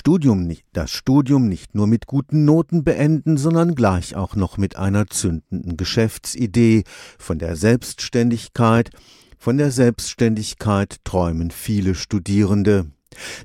Studium nicht, das Studium nicht nur mit guten Noten beenden, sondern gleich auch noch mit einer zündenden Geschäftsidee, von der Selbstständigkeit, von der Selbstständigkeit träumen viele Studierende.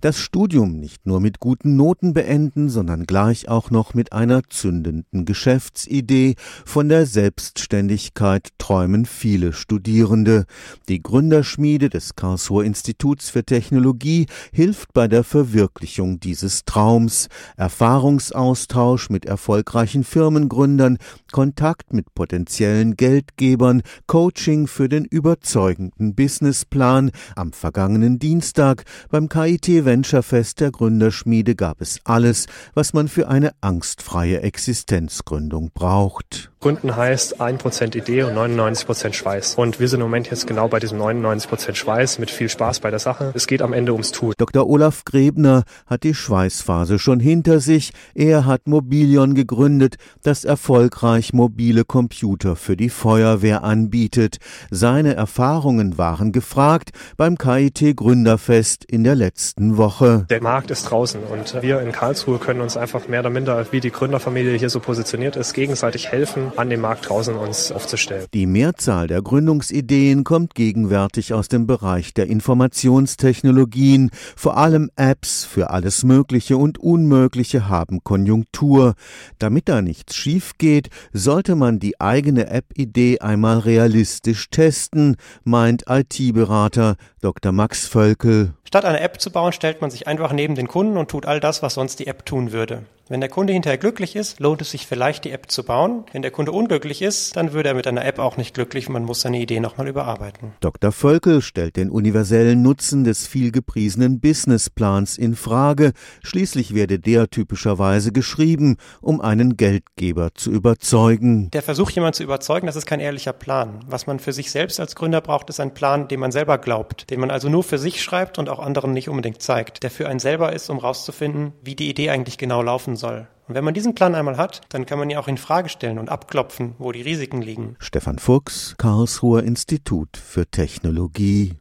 Das Studium nicht nur mit guten Noten beenden, sondern gleich auch noch mit einer zündenden Geschäftsidee. Von der Selbstständigkeit träumen viele Studierende. Die Gründerschmiede des Karlsruher Instituts für Technologie hilft bei der Verwirklichung dieses Traums. Erfahrungsaustausch mit erfolgreichen Firmengründern, Kontakt mit potenziellen Geldgebern, Coaching für den überzeugenden Businessplan. Am vergangenen Dienstag beim KI IT Venture Fest der Gründerschmiede gab es alles, was man für eine angstfreie Existenzgründung braucht. Gründen heißt 1% Idee und 99% Schweiß. Und wir sind im Moment jetzt genau bei diesem 99% Schweiß mit viel Spaß bei der Sache. Es geht am Ende ums Tun. Dr. Olaf Grebner hat die Schweißphase schon hinter sich. Er hat Mobilion gegründet, das erfolgreich mobile Computer für die Feuerwehr anbietet. Seine Erfahrungen waren gefragt beim KIT Gründerfest in der letzten Woche. Der Markt ist draußen und wir in Karlsruhe können uns einfach mehr oder minder, wie die Gründerfamilie hier so positioniert ist, gegenseitig helfen, an dem Markt draußen uns aufzustellen. Die Mehrzahl der Gründungsideen kommt gegenwärtig aus dem Bereich der Informationstechnologien. Vor allem Apps für alles Mögliche und Unmögliche haben Konjunktur. Damit da nichts schief geht, sollte man die eigene App-Idee einmal realistisch testen, meint IT-Berater Dr. Max Völkel. Statt eine App zu bauen, stellt man sich einfach neben den Kunden und tut all das, was sonst die App tun würde. Wenn der Kunde hinterher glücklich ist, lohnt es sich vielleicht, die App zu bauen. Wenn der Kunde unglücklich ist, dann würde er mit einer App auch nicht glücklich man muss seine Idee nochmal überarbeiten. Dr. Völkel stellt den universellen Nutzen des vielgepriesenen Businessplans in Frage. Schließlich werde der typischerweise geschrieben, um einen Geldgeber zu überzeugen. Der Versuch, jemanden zu überzeugen, das ist kein ehrlicher Plan. Was man für sich selbst als Gründer braucht, ist ein Plan, den man selber glaubt, den man also nur für sich schreibt und auch anderen nicht unbedingt zeigt, der für einen selber ist, um rauszufinden, wie die Idee eigentlich genau laufen soll. Und wenn man diesen Plan einmal hat, dann kann man ihn auch in Frage stellen und abklopfen, wo die Risiken liegen. Stefan Fuchs, Karlsruher Institut für Technologie